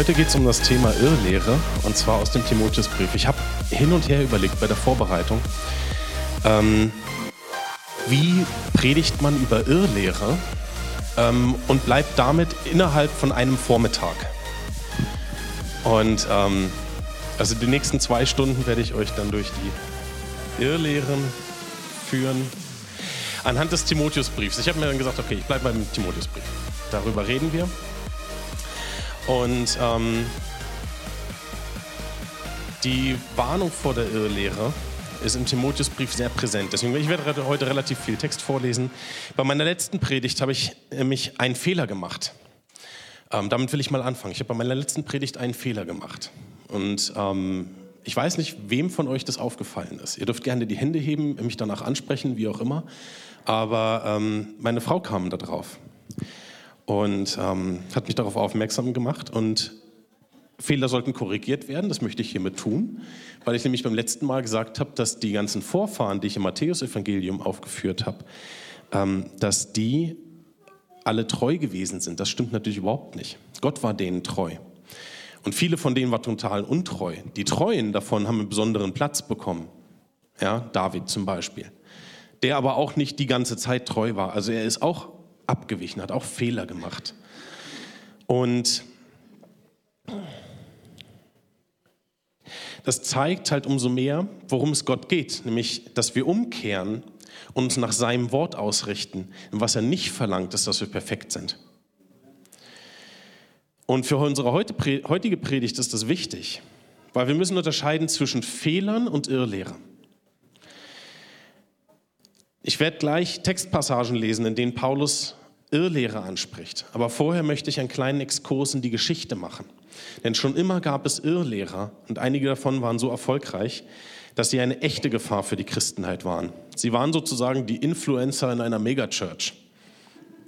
Heute geht es um das Thema Irrlehre und zwar aus dem Timotheusbrief. Ich habe hin und her überlegt bei der Vorbereitung, ähm, wie predigt man über Irrlehre ähm, und bleibt damit innerhalb von einem Vormittag. Und ähm, also die nächsten zwei Stunden werde ich euch dann durch die Irrlehren führen. Anhand des Timotheusbriefs. Ich habe mir dann gesagt, okay, ich bleibe beim Timotheusbrief. Darüber reden wir. Und ähm, die Warnung vor der Irrlehre ist im Timotheusbrief sehr präsent. Deswegen ich werde heute relativ viel Text vorlesen. Bei meiner letzten Predigt habe ich nämlich einen Fehler gemacht. Ähm, damit will ich mal anfangen. Ich habe bei meiner letzten Predigt einen Fehler gemacht. Und ähm, ich weiß nicht, wem von euch das aufgefallen ist. Ihr dürft gerne die Hände heben, mich danach ansprechen, wie auch immer. Aber ähm, meine Frau kam da drauf und ähm, hat mich darauf aufmerksam gemacht. Und Fehler sollten korrigiert werden, das möchte ich hiermit tun, weil ich nämlich beim letzten Mal gesagt habe, dass die ganzen Vorfahren, die ich im Matthäusevangelium aufgeführt habe, ähm, dass die alle treu gewesen sind. Das stimmt natürlich überhaupt nicht. Gott war denen treu. Und viele von denen waren total untreu. Die Treuen davon haben einen besonderen Platz bekommen. Ja, David zum Beispiel. Der aber auch nicht die ganze Zeit treu war. Also er ist auch abgewichen, hat auch Fehler gemacht. Und das zeigt halt umso mehr, worum es Gott geht, nämlich, dass wir umkehren und uns nach seinem Wort ausrichten. Und was er nicht verlangt, ist, dass wir perfekt sind. Und für unsere heutige Predigt ist das wichtig, weil wir müssen unterscheiden zwischen Fehlern und Irrlehre. Ich werde gleich Textpassagen lesen, in denen Paulus Irrlehre anspricht. Aber vorher möchte ich einen kleinen Exkurs in die Geschichte machen. Denn schon immer gab es Irrlehrer und einige davon waren so erfolgreich, dass sie eine echte Gefahr für die Christenheit waren. Sie waren sozusagen die Influencer in einer Megachurch.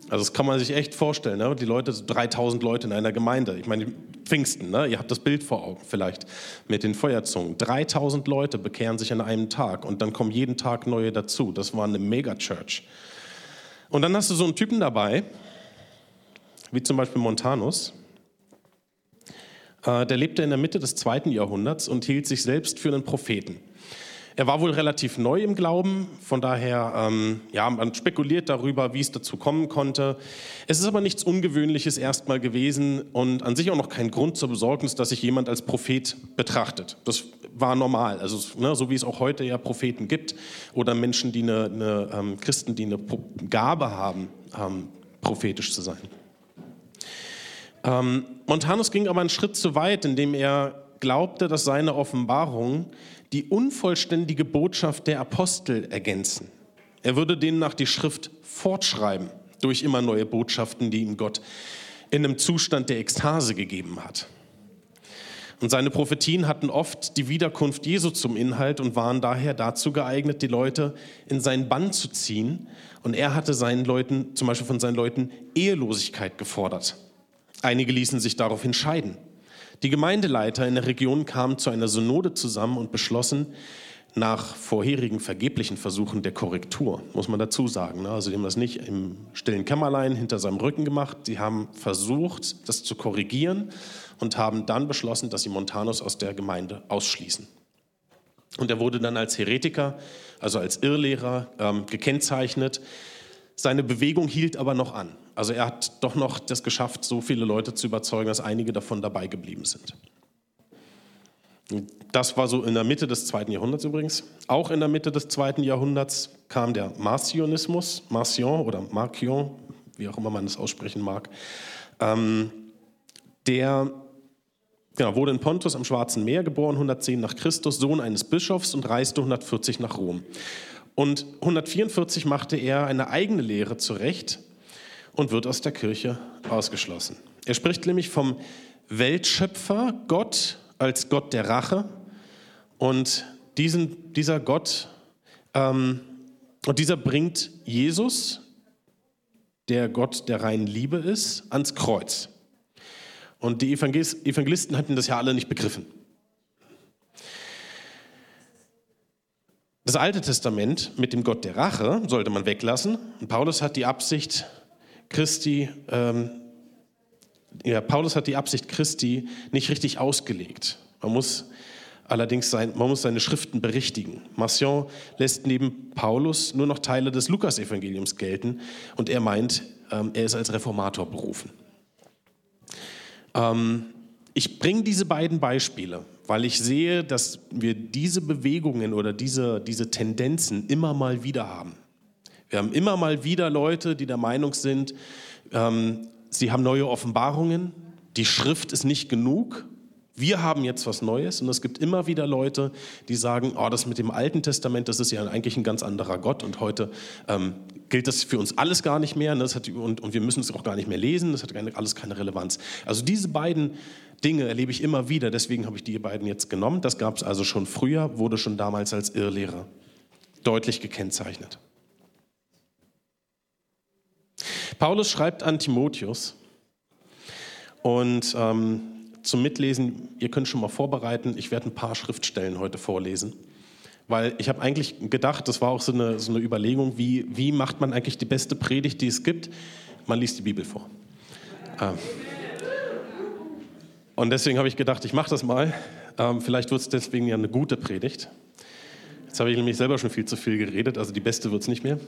Also das kann man sich echt vorstellen. Ne? Die Leute, 3000 Leute in einer Gemeinde. Ich meine, Pfingsten, ne? ihr habt das Bild vor Augen vielleicht mit den Feuerzungen. 3000 Leute bekehren sich an einem Tag und dann kommen jeden Tag neue dazu. Das war eine Megachurch. Und dann hast du so einen Typen dabei, wie zum Beispiel Montanus, äh, der lebte in der Mitte des zweiten Jahrhunderts und hielt sich selbst für einen Propheten. Er war wohl relativ neu im Glauben, von daher, ähm, ja, man spekuliert darüber, wie es dazu kommen konnte. Es ist aber nichts Ungewöhnliches erstmal gewesen und an sich auch noch kein Grund zur Besorgnis, dass sich jemand als Prophet betrachtet. Das war normal, also ne, so wie es auch heute ja Propheten gibt oder Menschen, die eine, eine ähm, Christen, die eine Gabe haben, ähm, prophetisch zu sein. Ähm, Montanus ging aber einen Schritt zu weit, indem er glaubte, dass seine Offenbarungen die unvollständige Botschaft der Apostel ergänzen. Er würde denen nach die Schrift fortschreiben durch immer neue Botschaften, die ihm Gott in einem Zustand der Ekstase gegeben hat. Und seine Prophetien hatten oft die Wiederkunft Jesu zum Inhalt und waren daher dazu geeignet, die Leute in seinen Bann zu ziehen. Und er hatte seinen Leuten, zum Beispiel von seinen Leuten, Ehelosigkeit gefordert. Einige ließen sich daraufhin scheiden. Die Gemeindeleiter in der Region kamen zu einer Synode zusammen und beschlossen, nach vorherigen vergeblichen Versuchen der Korrektur, muss man dazu sagen. Ne? Also die haben das nicht im stillen Kämmerlein hinter seinem Rücken gemacht. Sie haben versucht, das zu korrigieren und haben dann beschlossen, dass sie Montanus aus der Gemeinde ausschließen. Und er wurde dann als Heretiker, also als Irrlehrer ähm, gekennzeichnet. Seine Bewegung hielt aber noch an. Also er hat doch noch das geschafft, so viele Leute zu überzeugen, dass einige davon dabei geblieben sind. Das war so in der Mitte des zweiten Jahrhunderts übrigens. Auch in der Mitte des zweiten Jahrhunderts kam der Marcionismus, Marcion oder Marcion, wie auch immer man das aussprechen mag. Ähm, der genau, wurde in Pontus am Schwarzen Meer geboren, 110 nach Christus, Sohn eines Bischofs und reiste 140 nach Rom. Und 144 machte er eine eigene Lehre zurecht und wird aus der Kirche ausgeschlossen. Er spricht nämlich vom Weltschöpfer Gott als Gott der Rache und diesen, dieser Gott ähm, und dieser bringt Jesus, der Gott der reinen Liebe ist, ans Kreuz. Und die Evangelisten hatten das ja alle nicht begriffen. Das Alte Testament mit dem Gott der Rache sollte man weglassen. Und Paulus hat die Absicht, Christi ähm, ja, Paulus hat die Absicht Christi nicht richtig ausgelegt. Man muss allerdings sein, man muss seine Schriften berichtigen. Marcion lässt neben Paulus nur noch Teile des Lukasevangeliums gelten und er meint, ähm, er ist als Reformator berufen. Ähm, ich bringe diese beiden Beispiele, weil ich sehe, dass wir diese Bewegungen oder diese, diese Tendenzen immer mal wieder haben. Wir haben immer mal wieder Leute, die der Meinung sind, ähm, sie haben neue Offenbarungen, die Schrift ist nicht genug, wir haben jetzt was Neues und es gibt immer wieder Leute, die sagen, oh, das mit dem Alten Testament, das ist ja eigentlich ein ganz anderer Gott und heute ähm, gilt das für uns alles gar nicht mehr ne? hat, und, und, wir müssen es auch gar nicht mehr lesen, das hat keine, alles keine Relevanz. Also diese beiden Dinge erlebe ich immer wieder, deswegen habe ich die beiden jetzt genommen. Das gab es also schon früher, wurde schon damals als Irrlehre deutlich gekennzeichnet. Paulus schreibt an Timotheus und ähm, zum Mitlesen, ihr könnt schon mal vorbereiten, ich werde ein paar Schriftstellen heute vorlesen. Weil ich habe eigentlich gedacht, das war auch so eine, so eine Überlegung, wie, wie macht man eigentlich die beste Predigt, die es gibt? Man liest die Bibel vor. Ähm, und deswegen habe ich gedacht, ich mache das mal. Ähm, vielleicht wird es deswegen ja eine gute Predigt. Jetzt habe ich nämlich selber schon viel zu viel geredet, also die beste wird es nicht mehr.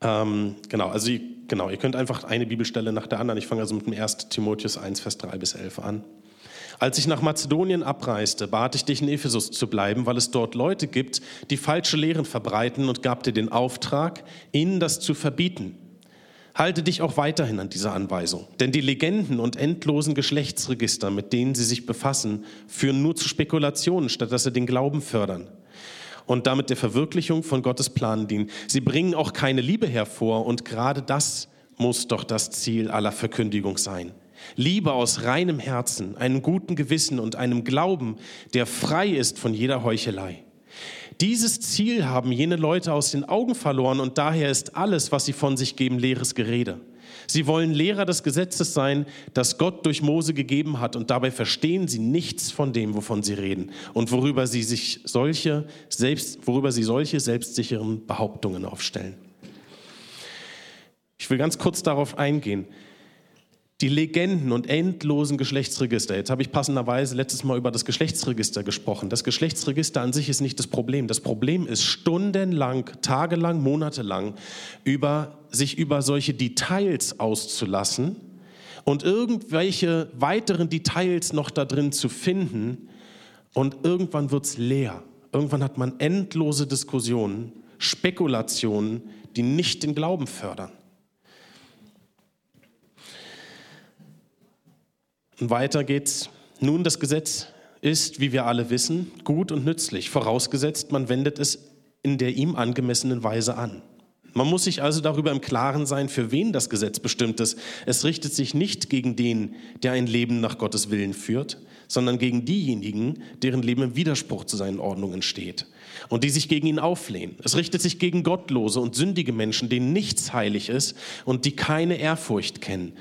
Ähm, genau, also genau, ihr könnt einfach eine Bibelstelle nach der anderen. Ich fange also mit dem 1. Timotheus 1, Vers 3 bis 11 an. Als ich nach Mazedonien abreiste, bat ich dich in Ephesus zu bleiben, weil es dort Leute gibt, die falsche Lehren verbreiten und gab dir den Auftrag, ihnen das zu verbieten. Halte dich auch weiterhin an dieser Anweisung, denn die Legenden und endlosen Geschlechtsregister, mit denen sie sich befassen, führen nur zu Spekulationen, statt dass sie den Glauben fördern und damit der Verwirklichung von Gottes Plan dienen. Sie bringen auch keine Liebe hervor und gerade das muss doch das Ziel aller Verkündigung sein. Liebe aus reinem Herzen, einem guten Gewissen und einem Glauben, der frei ist von jeder Heuchelei. Dieses Ziel haben jene Leute aus den Augen verloren und daher ist alles, was sie von sich geben, leeres Gerede. Sie wollen Lehrer des Gesetzes sein, das Gott durch Mose gegeben hat, und dabei verstehen sie nichts von dem, wovon sie reden und worüber sie sich solche selbst, worüber sie solche selbstsicheren Behauptungen aufstellen. Ich will ganz kurz darauf eingehen die Legenden und endlosen Geschlechtsregister. Jetzt habe ich passenderweise letztes Mal über das Geschlechtsregister gesprochen. Das Geschlechtsregister an sich ist nicht das Problem. Das Problem ist stundenlang, tagelang, monatelang über, sich über solche Details auszulassen und irgendwelche weiteren Details noch da drin zu finden. Und irgendwann wird es leer. Irgendwann hat man endlose Diskussionen, Spekulationen, die nicht den Glauben fördern. Und weiter geht's. Nun, das Gesetz ist, wie wir alle wissen, gut und nützlich, vorausgesetzt, man wendet es in der ihm angemessenen Weise an. Man muss sich also darüber im Klaren sein, für wen das Gesetz bestimmt ist. Es richtet sich nicht gegen den, der ein Leben nach Gottes Willen führt, sondern gegen diejenigen, deren Leben im Widerspruch zu seinen Ordnungen steht und die sich gegen ihn auflehnen. Es richtet sich gegen gottlose und sündige Menschen, denen nichts heilig ist und die keine Ehrfurcht kennen,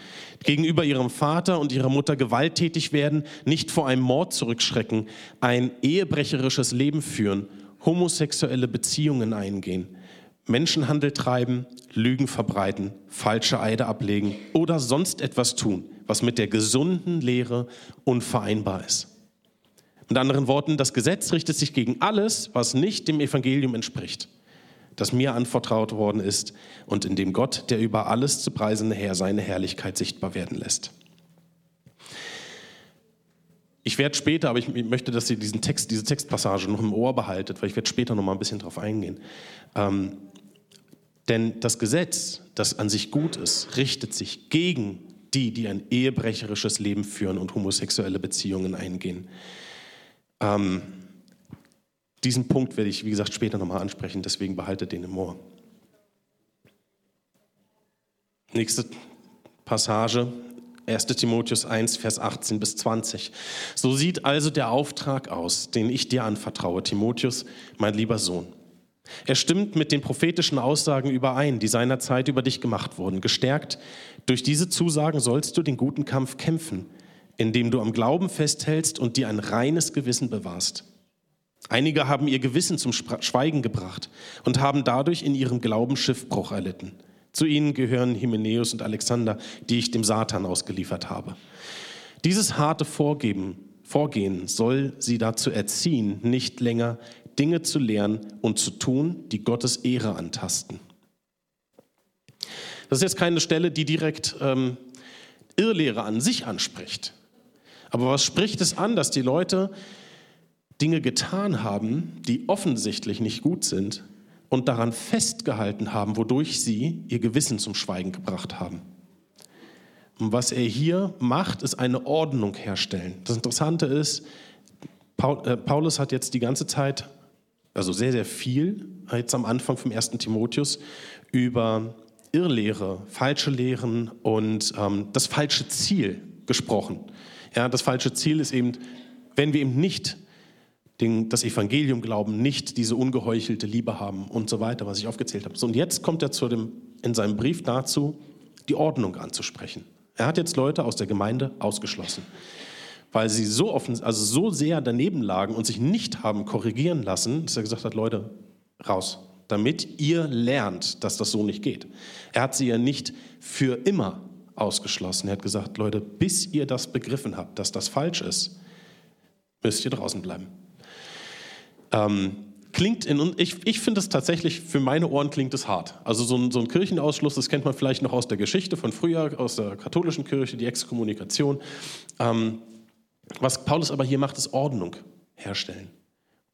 gegenüber ihrem Vater und ihrer Mutter gewalttätig werden, nicht vor einem Mord zurückschrecken, ein ehebrecherisches Leben führen, homosexuelle Beziehungen eingehen, Menschenhandel treiben, Lügen verbreiten, falsche Eide ablegen oder sonst etwas tun, was mit der gesunden Lehre unvereinbar ist. Mit anderen Worten, das Gesetz richtet sich gegen alles, was nicht dem Evangelium entspricht, das mir anvertraut worden ist und in dem Gott, der über alles zu preisende Herr, seine Herrlichkeit sichtbar werden lässt. Ich werde später, aber ich möchte, dass ihr diesen Text, diese Textpassage noch im Ohr behaltet, weil ich werde später noch mal ein bisschen darauf eingehen. Ähm, denn das Gesetz, das an sich gut ist, richtet sich gegen die, die ein ehebrecherisches Leben führen und homosexuelle Beziehungen eingehen. Ähm, diesen Punkt werde ich, wie gesagt, später nochmal ansprechen, deswegen behaltet den im Ohr. Nächste Passage, 1 Timotheus 1, Vers 18 bis 20. So sieht also der Auftrag aus, den ich dir anvertraue, Timotheus, mein lieber Sohn. Er stimmt mit den prophetischen Aussagen überein, die seinerzeit über dich gemacht wurden. Gestärkt durch diese Zusagen sollst du den guten Kampf kämpfen, indem du am Glauben festhältst und dir ein reines Gewissen bewahrst. Einige haben ihr Gewissen zum Schweigen gebracht und haben dadurch in ihrem Glauben Schiffbruch erlitten. Zu ihnen gehören Hymenäus und Alexander, die ich dem Satan ausgeliefert habe. Dieses harte Vorgeben, Vorgehen soll sie dazu erziehen, nicht länger Dinge zu lernen und zu tun, die Gottes Ehre antasten. Das ist jetzt keine Stelle, die direkt ähm, Irrlehre an sich anspricht. Aber was spricht es an, dass die Leute Dinge getan haben, die offensichtlich nicht gut sind und daran festgehalten haben, wodurch sie ihr Gewissen zum Schweigen gebracht haben? Und was er hier macht, ist eine Ordnung herstellen. Das Interessante ist, äh, Paulus hat jetzt die ganze Zeit, also sehr, sehr viel, jetzt am Anfang vom ersten Timotheus, über Irrlehre, falsche Lehren und ähm, das falsche Ziel gesprochen. Ja, das falsche Ziel ist eben, wenn wir eben nicht den, das Evangelium glauben, nicht diese ungeheuchelte Liebe haben und so weiter, was ich aufgezählt habe. So, und jetzt kommt er zu dem, in seinem Brief dazu, die Ordnung anzusprechen. Er hat jetzt Leute aus der Gemeinde ausgeschlossen, weil sie so offen, also so sehr daneben lagen und sich nicht haben korrigieren lassen, dass er gesagt hat, Leute, raus, damit ihr lernt, dass das so nicht geht. Er hat sie ja nicht für immer ausgeschlossen. Er hat gesagt, Leute, bis ihr das begriffen habt, dass das falsch ist, müsst ihr draußen bleiben. Ähm, klingt in, ich, ich finde es tatsächlich, für meine Ohren klingt es hart. Also so ein, so ein, Kirchenausschluss, das kennt man vielleicht noch aus der Geschichte von früher, aus der katholischen Kirche, die Exkommunikation. Ähm, was Paulus aber hier macht, ist Ordnung herstellen.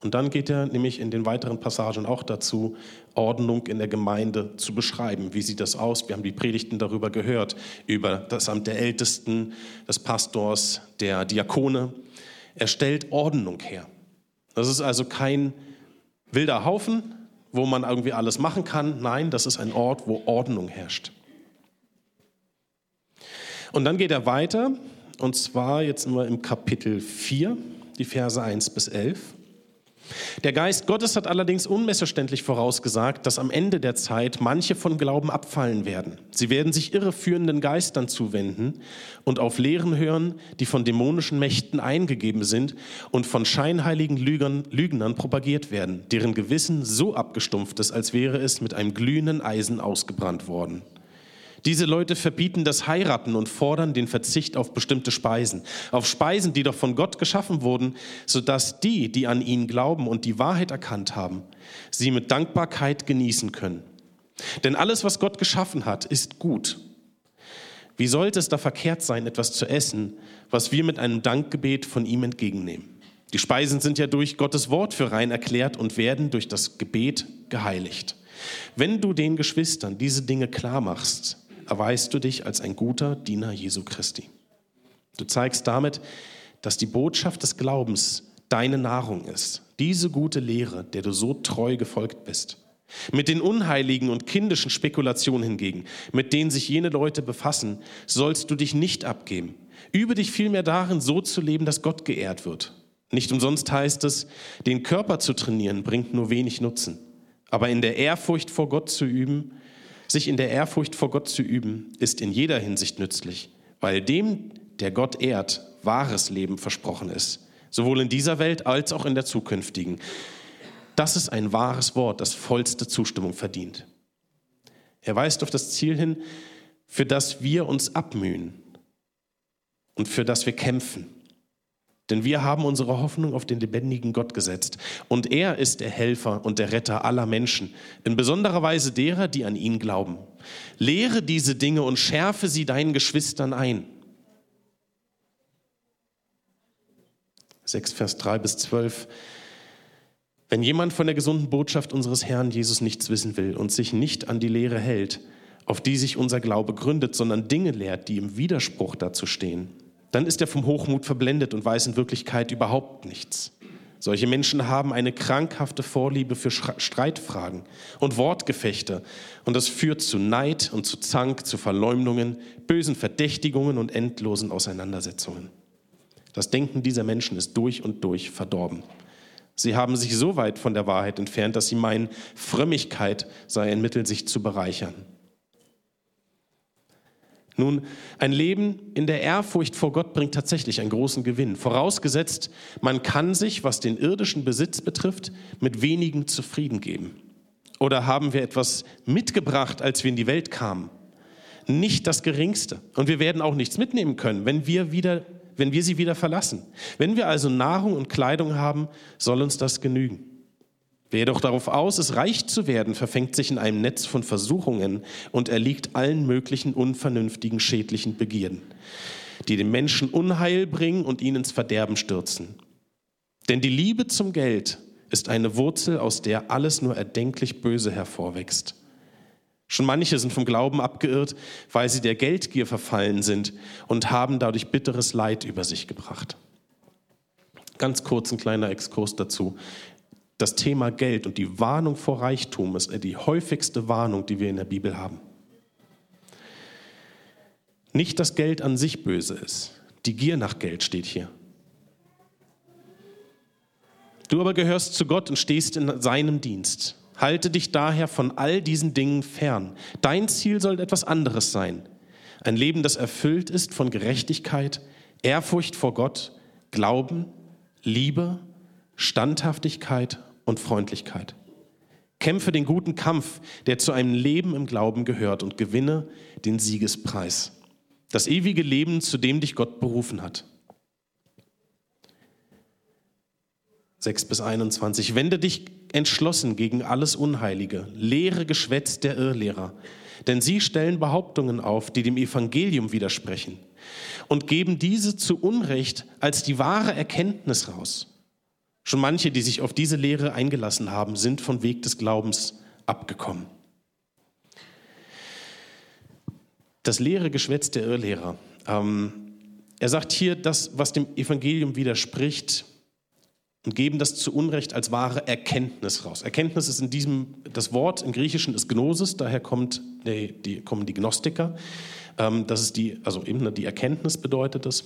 Und dann geht er nämlich in den weiteren Passagen auch dazu, Ordnung in der Gemeinde zu beschreiben. Wie sieht das aus? Wir haben die Predigten darüber gehört, über das Amt der Ältesten, des Pastors, der Diakone. Er stellt Ordnung her. Das ist also kein wilder Haufen, wo man irgendwie alles machen kann. Nein, das ist ein Ort, wo Ordnung herrscht. Und dann geht er weiter, und zwar jetzt sind im Kapitel 4, die Verse 1 bis 11. Der Geist Gottes hat allerdings unmissverständlich vorausgesagt, dass am Ende der Zeit manche von Glauben abfallen werden. Sie werden sich irreführenden Geistern zuwenden und auf Lehren hören, die von dämonischen Mächten eingegeben sind und von scheinheiligen Lügern, Lügnern propagiert werden, deren Gewissen so abgestumpft ist, als wäre es mit einem glühenden Eisen ausgebrannt worden. Diese Leute verbieten das Heiraten und fordern den Verzicht auf bestimmte Speisen, auf Speisen, die doch von Gott geschaffen wurden, sodass die, die an ihn glauben und die Wahrheit erkannt haben, sie mit Dankbarkeit genießen können. Denn alles, was Gott geschaffen hat, ist gut. Wie sollte es da verkehrt sein, etwas zu essen, was wir mit einem Dankgebet von ihm entgegennehmen? Die Speisen sind ja durch Gottes Wort für rein erklärt und werden durch das Gebet geheiligt. Wenn du den Geschwistern diese Dinge klar machst, erweist du dich als ein guter Diener Jesu Christi. Du zeigst damit, dass die Botschaft des Glaubens deine Nahrung ist. Diese gute Lehre, der du so treu gefolgt bist. Mit den unheiligen und kindischen Spekulationen hingegen, mit denen sich jene Leute befassen, sollst du dich nicht abgeben. Übe dich vielmehr darin, so zu leben, dass Gott geehrt wird. Nicht umsonst heißt es, den Körper zu trainieren bringt nur wenig Nutzen. Aber in der Ehrfurcht vor Gott zu üben, sich in der Ehrfurcht vor Gott zu üben, ist in jeder Hinsicht nützlich, weil dem, der Gott ehrt, wahres Leben versprochen ist, sowohl in dieser Welt als auch in der zukünftigen. Das ist ein wahres Wort, das vollste Zustimmung verdient. Er weist auf das Ziel hin, für das wir uns abmühen und für das wir kämpfen. Denn wir haben unsere Hoffnung auf den lebendigen Gott gesetzt. Und er ist der Helfer und der Retter aller Menschen, in besonderer Weise derer, die an ihn glauben. Lehre diese Dinge und schärfe sie deinen Geschwistern ein. 6 Vers 3 bis 12. Wenn jemand von der gesunden Botschaft unseres Herrn Jesus nichts wissen will und sich nicht an die Lehre hält, auf die sich unser Glaube gründet, sondern Dinge lehrt, die im Widerspruch dazu stehen, dann ist er vom Hochmut verblendet und weiß in Wirklichkeit überhaupt nichts. Solche Menschen haben eine krankhafte Vorliebe für Streitfragen und Wortgefechte und das führt zu Neid und zu Zank, zu Verleumdungen, bösen Verdächtigungen und endlosen Auseinandersetzungen. Das Denken dieser Menschen ist durch und durch verdorben. Sie haben sich so weit von der Wahrheit entfernt, dass sie meinen, Frömmigkeit sei ein Mittel, sich zu bereichern. Nun, ein Leben in der Ehrfurcht vor Gott bringt tatsächlich einen großen Gewinn. Vorausgesetzt, man kann sich, was den irdischen Besitz betrifft, mit wenigen zufrieden geben. Oder haben wir etwas mitgebracht, als wir in die Welt kamen? Nicht das Geringste. Und wir werden auch nichts mitnehmen können, wenn wir, wieder, wenn wir sie wieder verlassen. Wenn wir also Nahrung und Kleidung haben, soll uns das genügen. Wer jedoch darauf aus ist, reich zu werden, verfängt sich in einem Netz von Versuchungen und erliegt allen möglichen unvernünftigen, schädlichen Begierden, die den Menschen Unheil bringen und ihn ins Verderben stürzen. Denn die Liebe zum Geld ist eine Wurzel, aus der alles nur erdenklich Böse hervorwächst. Schon manche sind vom Glauben abgeirrt, weil sie der Geldgier verfallen sind und haben dadurch bitteres Leid über sich gebracht. Ganz kurz ein kleiner Exkurs dazu das Thema Geld und die Warnung vor Reichtum ist die häufigste Warnung, die wir in der Bibel haben. Nicht, dass Geld an sich böse ist. Die Gier nach Geld steht hier. Du aber gehörst zu Gott und stehst in seinem Dienst. Halte dich daher von all diesen Dingen fern. Dein Ziel soll etwas anderes sein. Ein Leben, das erfüllt ist von Gerechtigkeit, Ehrfurcht vor Gott, Glauben, Liebe Standhaftigkeit und Freundlichkeit. Kämpfe den guten Kampf, der zu einem Leben im Glauben gehört und gewinne den Siegespreis. Das ewige Leben, zu dem dich Gott berufen hat. 6 bis 21. Wende dich entschlossen gegen alles Unheilige, lehre Geschwätz der Irrlehrer, denn sie stellen Behauptungen auf, die dem Evangelium widersprechen und geben diese zu Unrecht als die wahre Erkenntnis raus. Schon manche, die sich auf diese Lehre eingelassen haben, sind vom Weg des Glaubens abgekommen. Das leere Geschwätz der Irrlehrer. Ähm, er sagt hier, das, was dem Evangelium widerspricht, und geben das zu Unrecht als wahre Erkenntnis raus. Erkenntnis ist in diesem, das Wort im Griechischen ist Gnosis, daher kommt die, die, kommen die Gnostiker. Ähm, das ist die, also eben die Erkenntnis bedeutet es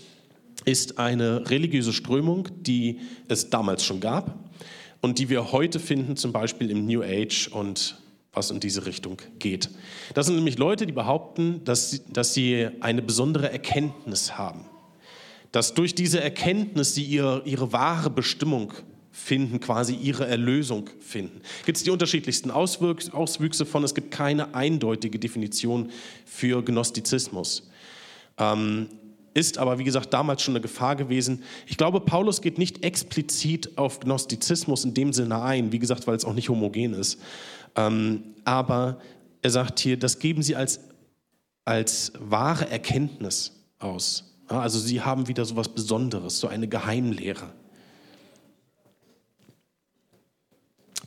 ist eine religiöse Strömung, die es damals schon gab und die wir heute finden, zum Beispiel im New Age und was in diese Richtung geht. Das sind nämlich Leute, die behaupten, dass sie, dass sie eine besondere Erkenntnis haben. Dass durch diese Erkenntnis sie ihre, ihre wahre Bestimmung finden, quasi ihre Erlösung finden. Gibt es die unterschiedlichsten Auswüchse von? Es gibt keine eindeutige Definition für Gnostizismus. Ähm, ist aber, wie gesagt, damals schon eine Gefahr gewesen. Ich glaube, Paulus geht nicht explizit auf Gnostizismus in dem Sinne ein, wie gesagt, weil es auch nicht homogen ist. Ähm, aber er sagt hier, das geben sie als, als wahre Erkenntnis aus. Ja, also sie haben wieder so etwas Besonderes, so eine Geheimlehre.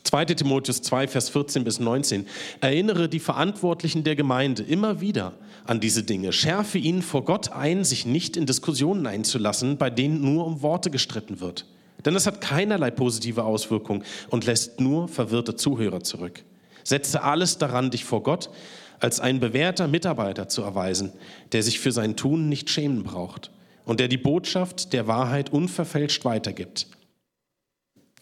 2 Timotheus 2, Vers 14 bis 19. Erinnere die Verantwortlichen der Gemeinde immer wieder an diese Dinge. Schärfe ihnen vor Gott ein, sich nicht in Diskussionen einzulassen, bei denen nur um Worte gestritten wird. Denn es hat keinerlei positive Auswirkung und lässt nur verwirrte Zuhörer zurück. Setze alles daran, dich vor Gott als ein bewährter Mitarbeiter zu erweisen, der sich für sein Tun nicht schämen braucht und der die Botschaft der Wahrheit unverfälscht weitergibt.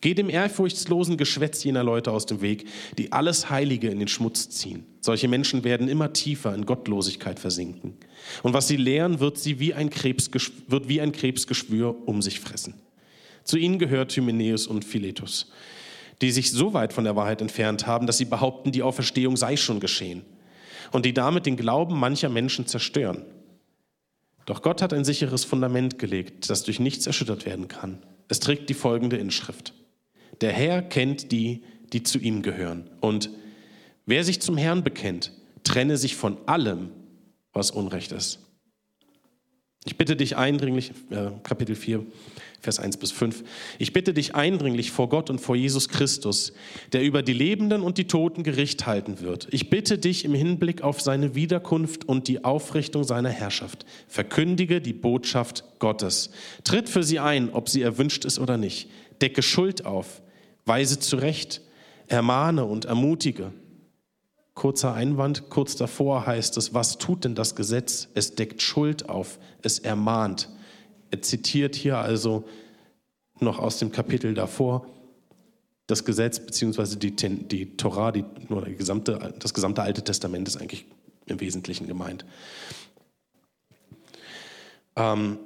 Geh dem ehrfurchtslosen Geschwätz jener Leute aus dem Weg, die alles Heilige in den Schmutz ziehen. Solche Menschen werden immer tiefer in Gottlosigkeit versinken. Und was sie lehren, wird, sie wie ein wird wie ein Krebsgeschwür um sich fressen. Zu ihnen gehört Hymenäus und Philetus, die sich so weit von der Wahrheit entfernt haben, dass sie behaupten, die Auferstehung sei schon geschehen und die damit den Glauben mancher Menschen zerstören. Doch Gott hat ein sicheres Fundament gelegt, das durch nichts erschüttert werden kann. Es trägt die folgende Inschrift. Der Herr kennt die, die zu ihm gehören. Und wer sich zum Herrn bekennt, trenne sich von allem, was Unrecht ist. Ich bitte dich eindringlich, äh, Kapitel 4, Vers 1 bis 5, ich bitte dich eindringlich vor Gott und vor Jesus Christus, der über die Lebenden und die Toten Gericht halten wird. Ich bitte dich im Hinblick auf seine Wiederkunft und die Aufrichtung seiner Herrschaft, verkündige die Botschaft Gottes. Tritt für sie ein, ob sie erwünscht ist oder nicht. Decke Schuld auf, Weise zurecht, ermahne und ermutige. Kurzer Einwand, kurz davor heißt es, was tut denn das Gesetz? Es deckt Schuld auf, es ermahnt. Er zitiert hier also noch aus dem Kapitel davor das Gesetz beziehungsweise die, die Torah, die, nur die gesamte, das gesamte Alte Testament ist eigentlich im Wesentlichen gemeint. Ähm,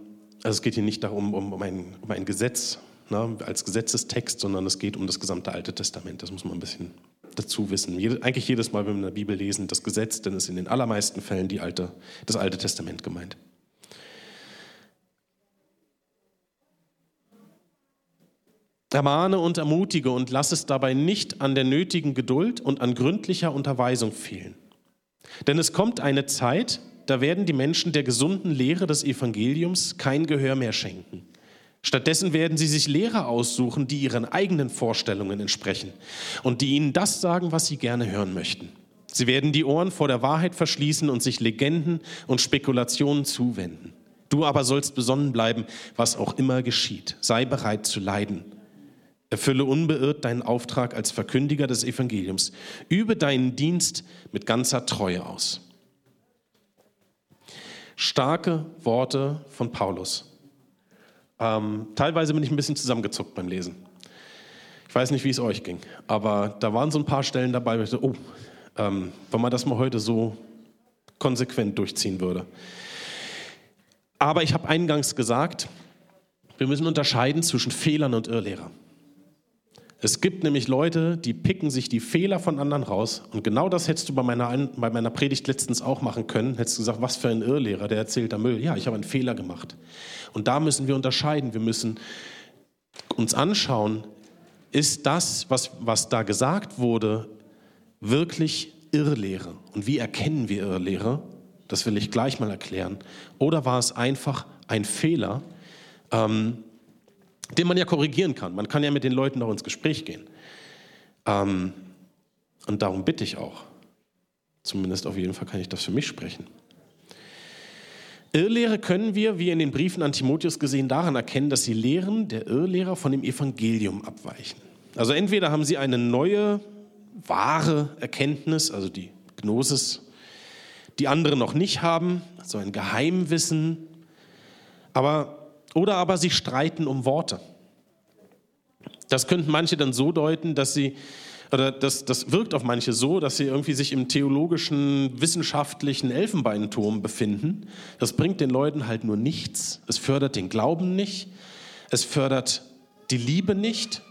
also es geht hier nicht darum, um, um, ein, um ein Gesetz, ne, als Gesetzestext, sondern es geht um das gesamte Alte Testament. Das muss man ein bisschen dazu wissen. eigentlich jedes Mal, wenn wir in der Bibel lesen, das Gesetz, denn es ist in den allermeisten Fällen die alte, das Alte Testament gemeint. Ermahne und ermutige und lass es dabei nicht an der nötigen Geduld und an gründlicher Unterweisung fehlen. Denn es kommt eine Zeit, da werden die Menschen der gesunden Lehre des Evangeliums kein Gehör mehr schenken. Stattdessen werden sie sich Lehrer aussuchen, die ihren eigenen Vorstellungen entsprechen und die ihnen das sagen, was sie gerne hören möchten. Sie werden die Ohren vor der Wahrheit verschließen und sich Legenden und Spekulationen zuwenden. Du aber sollst besonnen bleiben, was auch immer geschieht. Sei bereit zu leiden. Erfülle unbeirrt deinen Auftrag als Verkündiger des Evangeliums. Übe deinen Dienst mit ganzer Treue aus. Starke Worte von Paulus. Ähm, teilweise bin ich ein bisschen zusammengezuckt beim Lesen. Ich weiß nicht, wie es euch ging, aber da waren so ein paar Stellen dabei, wo ich dachte, oh, ähm, wenn man das mal heute so konsequent durchziehen würde. Aber ich habe eingangs gesagt, wir müssen unterscheiden zwischen Fehlern und Irrlehrer. Es gibt nämlich Leute, die picken sich die Fehler von anderen raus. Und genau das hättest du bei meiner, bei meiner Predigt letztens auch machen können. Hättest du gesagt, was für ein Irrlehrer, der erzählt da Müll. Ja, ich habe einen Fehler gemacht. Und da müssen wir unterscheiden. Wir müssen uns anschauen, ist das, was, was da gesagt wurde, wirklich Irrlehre? Und wie erkennen wir Irrlehre? Das will ich gleich mal erklären. Oder war es einfach ein Fehler? Ähm, den man ja korrigieren kann. Man kann ja mit den Leuten noch ins Gespräch gehen. Ähm, und darum bitte ich auch. Zumindest auf jeden Fall kann ich das für mich sprechen. Irrlehre können wir, wie in den Briefen an Timotheus gesehen, daran erkennen, dass die Lehren der Irrlehrer von dem Evangelium abweichen. Also entweder haben sie eine neue, wahre Erkenntnis, also die Gnosis, die andere noch nicht haben, so ein Geheimwissen, aber oder aber sie streiten um Worte. Das könnten manche dann so deuten, dass sie, oder das, das wirkt auf manche so, dass sie irgendwie sich im theologischen, wissenschaftlichen Elfenbeinturm befinden. Das bringt den Leuten halt nur nichts. Es fördert den Glauben nicht. Es fördert die Liebe nicht.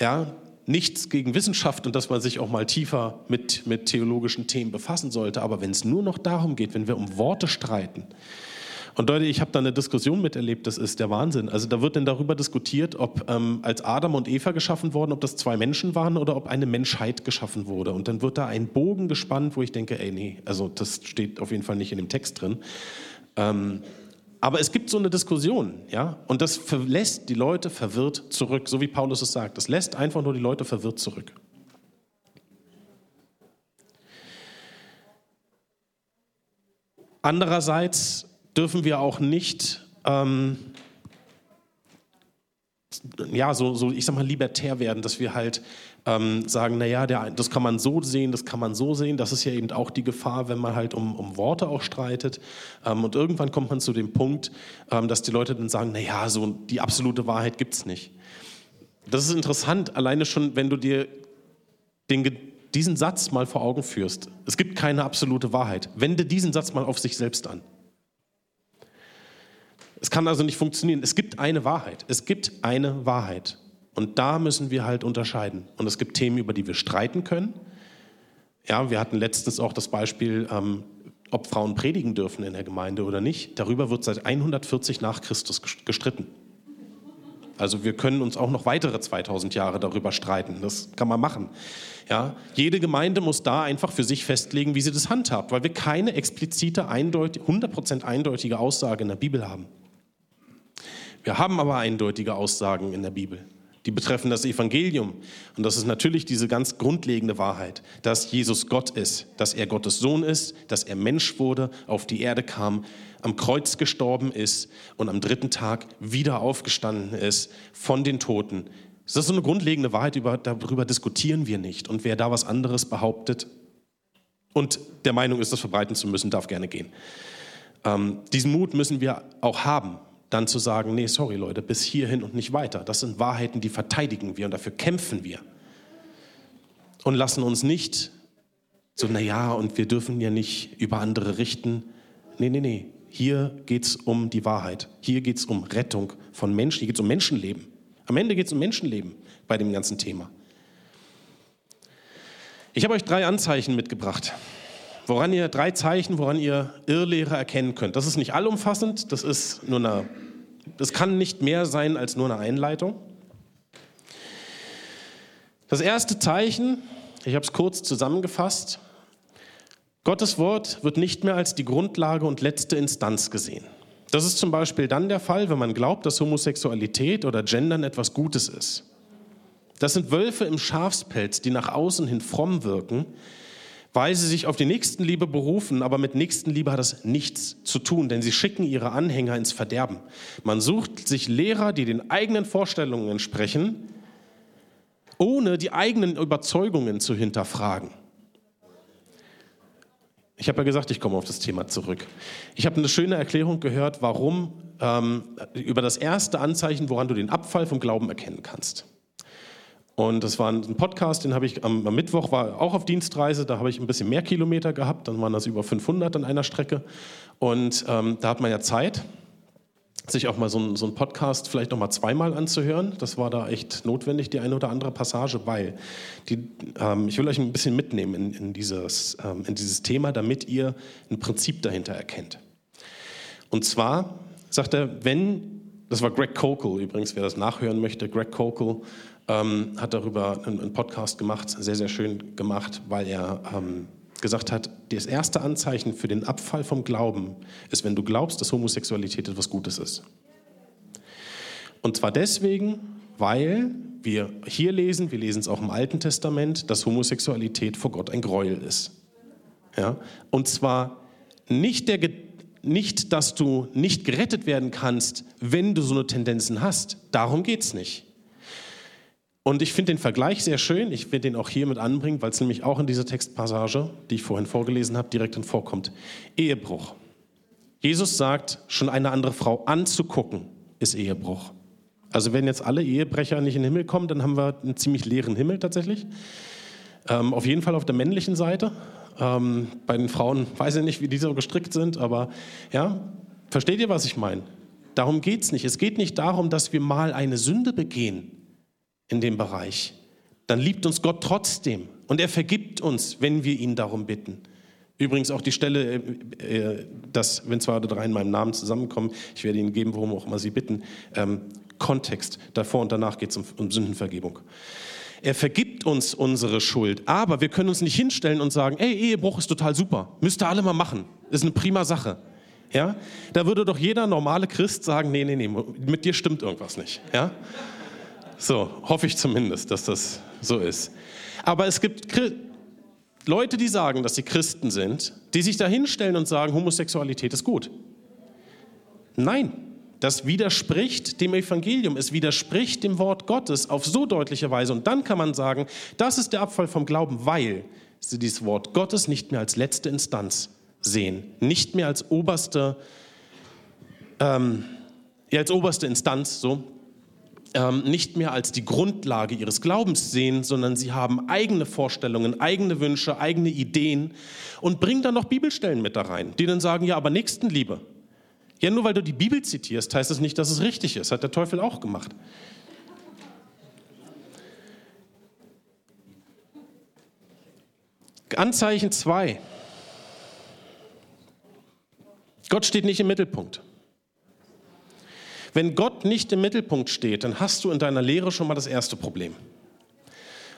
Ja, nichts gegen Wissenschaft und dass man sich auch mal tiefer mit, mit theologischen Themen befassen sollte. Aber wenn es nur noch darum geht, wenn wir um Worte streiten, und Leute, ich habe da eine Diskussion miterlebt, das ist der Wahnsinn. Also da wird dann darüber diskutiert, ob ähm, als Adam und Eva geschaffen wurden, ob das zwei Menschen waren oder ob eine Menschheit geschaffen wurde. Und dann wird da ein Bogen gespannt, wo ich denke, ey, nee, also das steht auf jeden Fall nicht in dem Text drin. Ähm, aber es gibt so eine Diskussion, ja, und das lässt die Leute verwirrt zurück, so wie Paulus es sagt. Das lässt einfach nur die Leute verwirrt zurück. Andererseits dürfen wir auch nicht, ähm, ja, so, so, ich sag mal, libertär werden, dass wir halt ähm, sagen, naja, der, das kann man so sehen, das kann man so sehen. Das ist ja eben auch die Gefahr, wenn man halt um, um Worte auch streitet. Ähm, und irgendwann kommt man zu dem Punkt, ähm, dass die Leute dann sagen, naja, so die absolute Wahrheit gibt es nicht. Das ist interessant, alleine schon, wenn du dir den, diesen Satz mal vor Augen führst. Es gibt keine absolute Wahrheit. Wende diesen Satz mal auf sich selbst an. Es kann also nicht funktionieren. Es gibt eine Wahrheit. Es gibt eine Wahrheit. Und da müssen wir halt unterscheiden. Und es gibt Themen, über die wir streiten können. Ja, wir hatten letztens auch das Beispiel, ähm, ob Frauen predigen dürfen in der Gemeinde oder nicht. Darüber wird seit 140 nach Christus gestritten. Also wir können uns auch noch weitere 2000 Jahre darüber streiten. Das kann man machen. Ja, jede Gemeinde muss da einfach für sich festlegen, wie sie das handhabt, weil wir keine explizite, eindeutig, 100% eindeutige Aussage in der Bibel haben. Wir haben aber eindeutige Aussagen in der Bibel, die betreffen das Evangelium. Und das ist natürlich diese ganz grundlegende Wahrheit, dass Jesus Gott ist, dass er Gottes Sohn ist, dass er Mensch wurde, auf die Erde kam, am Kreuz gestorben ist und am dritten Tag wieder aufgestanden ist von den Toten. Das ist so eine grundlegende Wahrheit, darüber diskutieren wir nicht. Und wer da was anderes behauptet und der Meinung ist, das verbreiten zu müssen, darf gerne gehen. Ähm, diesen Mut müssen wir auch haben dann zu sagen, nee, sorry Leute, bis hierhin und nicht weiter. Das sind Wahrheiten, die verteidigen wir und dafür kämpfen wir. Und lassen uns nicht so, naja, und wir dürfen ja nicht über andere richten. Nee, nee, nee. Hier geht es um die Wahrheit. Hier geht es um Rettung von Menschen. Hier geht es um Menschenleben. Am Ende geht es um Menschenleben bei dem ganzen Thema. Ich habe euch drei Anzeichen mitgebracht, woran ihr drei Zeichen, woran ihr Irrlehre erkennen könnt. Das ist nicht allumfassend, das ist nur eine, das kann nicht mehr sein als nur eine Einleitung. Das erste Zeichen, ich habe es kurz zusammengefasst, Gottes Wort wird nicht mehr als die Grundlage und letzte Instanz gesehen. Das ist zum Beispiel dann der Fall, wenn man glaubt, dass Homosexualität oder Gendern etwas Gutes ist. Das sind Wölfe im Schafspelz, die nach außen hin fromm wirken, weil sie sich auf die Nächstenliebe berufen, aber mit Nächstenliebe hat das nichts zu tun, denn sie schicken ihre Anhänger ins Verderben. Man sucht sich Lehrer, die den eigenen Vorstellungen entsprechen, ohne die eigenen Überzeugungen zu hinterfragen. Ich habe ja gesagt, ich komme auf das Thema zurück. Ich habe eine schöne Erklärung gehört, warum ähm, über das erste Anzeichen, woran du den Abfall vom Glauben erkennen kannst. Und das war ein Podcast, den habe ich am, am, Mittwoch, war auch auf Dienstreise, da habe ich ein bisschen mehr Kilometer gehabt, dann waren das über 500 an einer Strecke. Und ähm, da hat man ja Zeit sich auch mal so einen Podcast vielleicht noch mal zweimal anzuhören. Das war da echt notwendig, die eine oder andere Passage, weil die, ähm, ich will euch ein bisschen mitnehmen in, in dieses, ähm, in dieses Thema, damit ihr ein Prinzip dahinter erkennt. Und zwar sagt er, wenn, das war Greg Kokel übrigens, wer das nachhören möchte, Greg Kokel ähm, hat darüber einen, Podcast gemacht, sehr, sehr schön gemacht, weil er ähm, gesagt hat, das erste Anzeichen für den Abfall vom Glauben ist, wenn du glaubst, dass Homosexualität etwas Gutes ist. Und zwar deswegen, weil wir hier lesen, wir lesen es auch im Alten Testament, dass Homosexualität vor Gott ein Gräuel ist. Ja? Und zwar nicht, der, nicht, dass du nicht gerettet werden kannst, wenn du so eine Tendenzen hast. Darum geht es nicht. Und ich finde den Vergleich sehr schön. Ich werde den auch hier mit anbringen, weil es nämlich auch in dieser Textpassage, die ich vorhin vorgelesen habe, direkt vorkommt. Ehebruch. Jesus sagt, schon eine andere Frau anzugucken, ist Ehebruch. Also wenn jetzt alle Ehebrecher nicht in den Himmel kommen, dann haben wir einen ziemlich leeren Himmel tatsächlich. Ähm, auf jeden Fall auf der männlichen Seite. Ähm, bei den Frauen weiß ich nicht, wie die so gestrickt sind, aber ja, versteht ihr, was ich meine? Darum geht es nicht. Es geht nicht darum, dass wir mal eine Sünde begehen in dem Bereich, dann liebt uns Gott trotzdem und er vergibt uns, wenn wir ihn darum bitten. Übrigens auch die Stelle, äh, äh, dass wenn zwei oder drei in meinem Namen zusammenkommen, ich werde ihnen geben, worum auch immer sie bitten, ähm, Kontext. Davor und danach geht es um, um Sündenvergebung. Er vergibt uns unsere Schuld, aber wir können uns nicht hinstellen und sagen, ey, Ehebruch ist total super, müsst ihr alle mal machen, ist eine prima Sache. Ja? Da würde doch jeder normale Christ sagen, nee, nee, nee, mit dir stimmt irgendwas nicht. Ja? So, hoffe ich zumindest, dass das so ist. Aber es gibt Leute, die sagen, dass sie Christen sind, die sich da hinstellen und sagen, Homosexualität ist gut. Nein, das widerspricht dem Evangelium, es widerspricht dem Wort Gottes auf so deutliche Weise. Und dann kann man sagen, das ist der Abfall vom Glauben, weil sie dieses Wort Gottes nicht mehr als letzte Instanz sehen, nicht mehr als oberste, ähm, als oberste Instanz, so, ähm, nicht mehr als die Grundlage ihres Glaubens sehen, sondern sie haben eigene Vorstellungen, eigene Wünsche, eigene Ideen und bringen dann noch Bibelstellen mit da rein, die dann sagen, ja, aber Nächstenliebe. Ja, nur weil du die Bibel zitierst, heißt es das nicht, dass es richtig ist. Hat der Teufel auch gemacht. Anzeichen 2. Gott steht nicht im Mittelpunkt. Wenn Gott nicht im Mittelpunkt steht, dann hast du in deiner Lehre schon mal das erste Problem.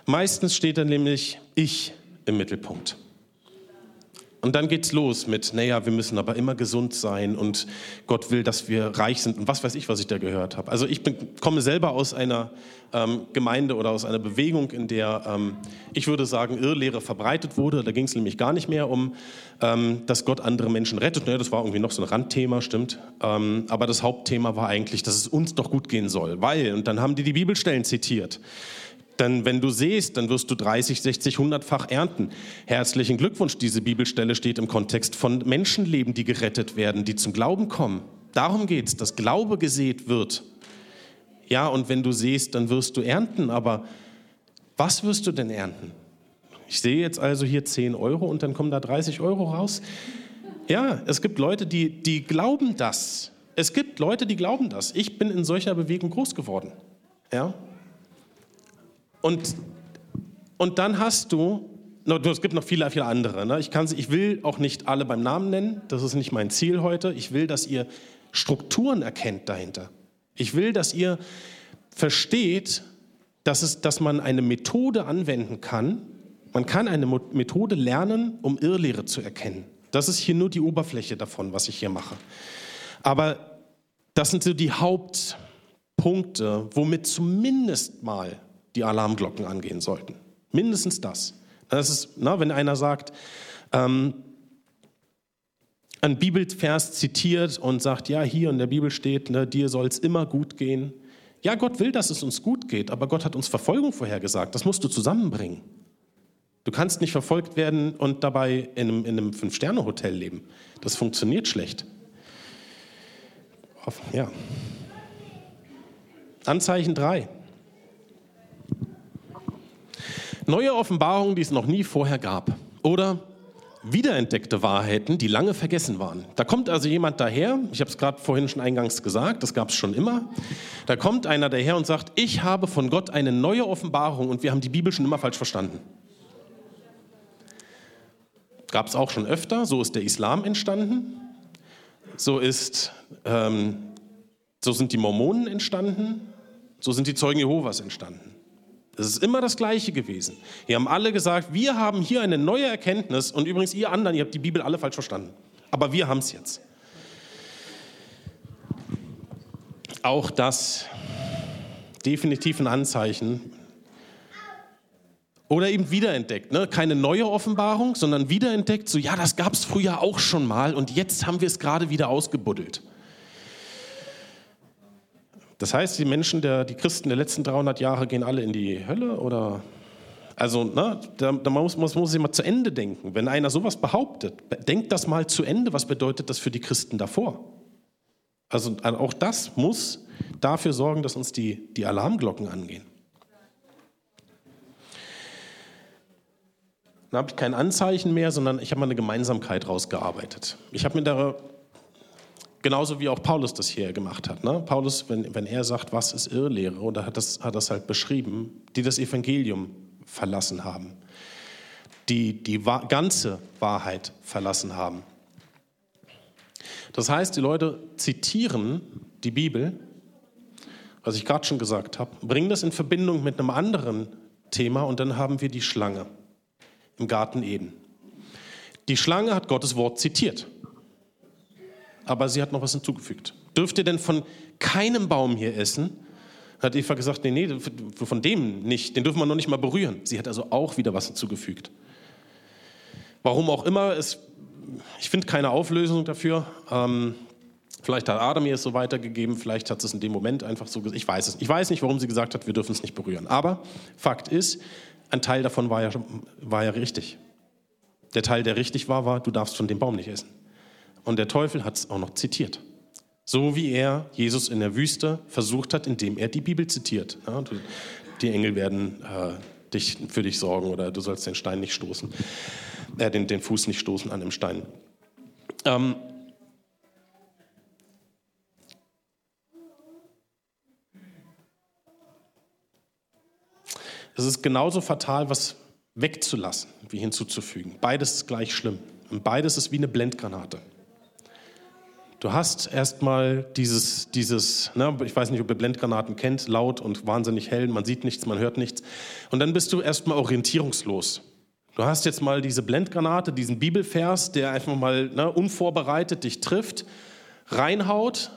Meistens steht dann nämlich ich im Mittelpunkt. Und dann geht's los mit, naja, wir müssen aber immer gesund sein und Gott will, dass wir reich sind und was weiß ich, was ich da gehört habe. Also ich bin, komme selber aus einer ähm, Gemeinde oder aus einer Bewegung, in der, ähm, ich würde sagen, Irrlehre verbreitet wurde. Da ging es nämlich gar nicht mehr um, ähm, dass Gott andere Menschen rettet. Naja, das war irgendwie noch so ein Randthema, stimmt. Ähm, aber das Hauptthema war eigentlich, dass es uns doch gut gehen soll, weil, und dann haben die die Bibelstellen zitiert. Denn wenn du siehst, dann wirst du 30, 60, 100-fach ernten. Herzlichen Glückwunsch, diese Bibelstelle steht im Kontext von Menschenleben, die gerettet werden, die zum Glauben kommen. Darum geht es, dass Glaube gesät wird. Ja, und wenn du siehst, dann wirst du ernten, aber was wirst du denn ernten? Ich sehe jetzt also hier 10 Euro und dann kommen da 30 Euro raus. Ja, es gibt Leute, die, die glauben das. Es gibt Leute, die glauben das. Ich bin in solcher Bewegung groß geworden. Ja, und, und dann hast du es gibt noch viele, viele andere. Ne? Ich, ich will auch nicht alle beim Namen nennen, das ist nicht mein Ziel heute. Ich will, dass ihr Strukturen erkennt dahinter. Ich will, dass ihr versteht, dass, es, dass man eine Methode anwenden kann. Man kann eine Methode lernen, um Irrlehre zu erkennen. Das ist hier nur die Oberfläche davon, was ich hier mache. Aber das sind so die Hauptpunkte, womit zumindest mal die Alarmglocken angehen sollten. Mindestens das. Das ist, na, wenn einer sagt, ähm, ein Bibelvers zitiert und sagt, ja, hier in der Bibel steht, ne, dir soll es immer gut gehen. Ja, Gott will, dass es uns gut geht, aber Gott hat uns Verfolgung vorhergesagt. Das musst du zusammenbringen. Du kannst nicht verfolgt werden und dabei in einem, in einem Fünf-Sterne-Hotel leben. Das funktioniert schlecht. Ja. Anzeichen 3. Neue Offenbarungen, die es noch nie vorher gab. Oder wiederentdeckte Wahrheiten, die lange vergessen waren. Da kommt also jemand daher, ich habe es gerade vorhin schon eingangs gesagt, das gab es schon immer. Da kommt einer daher und sagt, ich habe von Gott eine neue Offenbarung und wir haben die Bibel schon immer falsch verstanden. Gab es auch schon öfter, so ist der Islam entstanden, so, ist, ähm, so sind die Mormonen entstanden, so sind die Zeugen Jehovas entstanden. Es ist immer das Gleiche gewesen. Die haben alle gesagt, wir haben hier eine neue Erkenntnis und übrigens ihr anderen, ihr habt die Bibel alle falsch verstanden. Aber wir haben es jetzt. Auch das definitiv ein Anzeichen. Oder eben wiederentdeckt. Ne? Keine neue Offenbarung, sondern wiederentdeckt. So, ja, das gab es früher auch schon mal und jetzt haben wir es gerade wieder ausgebuddelt. Das heißt, die Menschen, der, die Christen der letzten 300 Jahre gehen alle in die Hölle oder also, ne, da, da muss, muss, muss ich mal zu Ende denken. Wenn einer sowas behauptet, denkt das mal zu Ende. Was bedeutet das für die Christen davor? Also, auch das muss dafür sorgen, dass uns die, die Alarmglocken angehen. Dann habe ich kein Anzeichen mehr, sondern ich habe mal eine Gemeinsamkeit rausgearbeitet. Ich habe mir da Genauso wie auch Paulus das hier gemacht hat. Ne? Paulus, wenn, wenn er sagt, was ist Irrlehre, oder hat das, hat das halt beschrieben, die das Evangelium verlassen haben, die die ganze Wahrheit verlassen haben. Das heißt, die Leute zitieren die Bibel, was ich gerade schon gesagt habe, bringen das in Verbindung mit einem anderen Thema und dann haben wir die Schlange im Garten Eden. Die Schlange hat Gottes Wort zitiert aber sie hat noch was hinzugefügt. Dürft ihr denn von keinem Baum hier essen? Hat Eva gesagt, nee, nee, von dem nicht, den dürfen wir noch nicht mal berühren. Sie hat also auch wieder was hinzugefügt. Warum auch immer, es, ich finde keine Auflösung dafür. Ähm, vielleicht hat Adam ihr es so weitergegeben, vielleicht hat es in dem Moment einfach so gesagt. Ich weiß es. Ich weiß nicht, warum sie gesagt hat, wir dürfen es nicht berühren. Aber Fakt ist, ein Teil davon war ja, war ja richtig. Der Teil, der richtig war, war, du darfst von dem Baum nicht essen. Und der Teufel hat es auch noch zitiert. So wie er Jesus in der Wüste versucht hat, indem er die Bibel zitiert. Ja, du, die Engel werden äh, dich, für dich sorgen oder du sollst den Stein nicht stoßen, äh, den, den Fuß nicht stoßen an dem Stein. Ähm, es ist genauso fatal, was wegzulassen, wie hinzuzufügen. Beides ist gleich schlimm. Und beides ist wie eine Blendgranate. Du hast erstmal dieses, dieses ne, ich weiß nicht, ob ihr Blendgranaten kennt, laut und wahnsinnig hell, man sieht nichts, man hört nichts. Und dann bist du erstmal orientierungslos. Du hast jetzt mal diese Blendgranate, diesen Bibelvers, der einfach mal ne, unvorbereitet dich trifft, reinhaut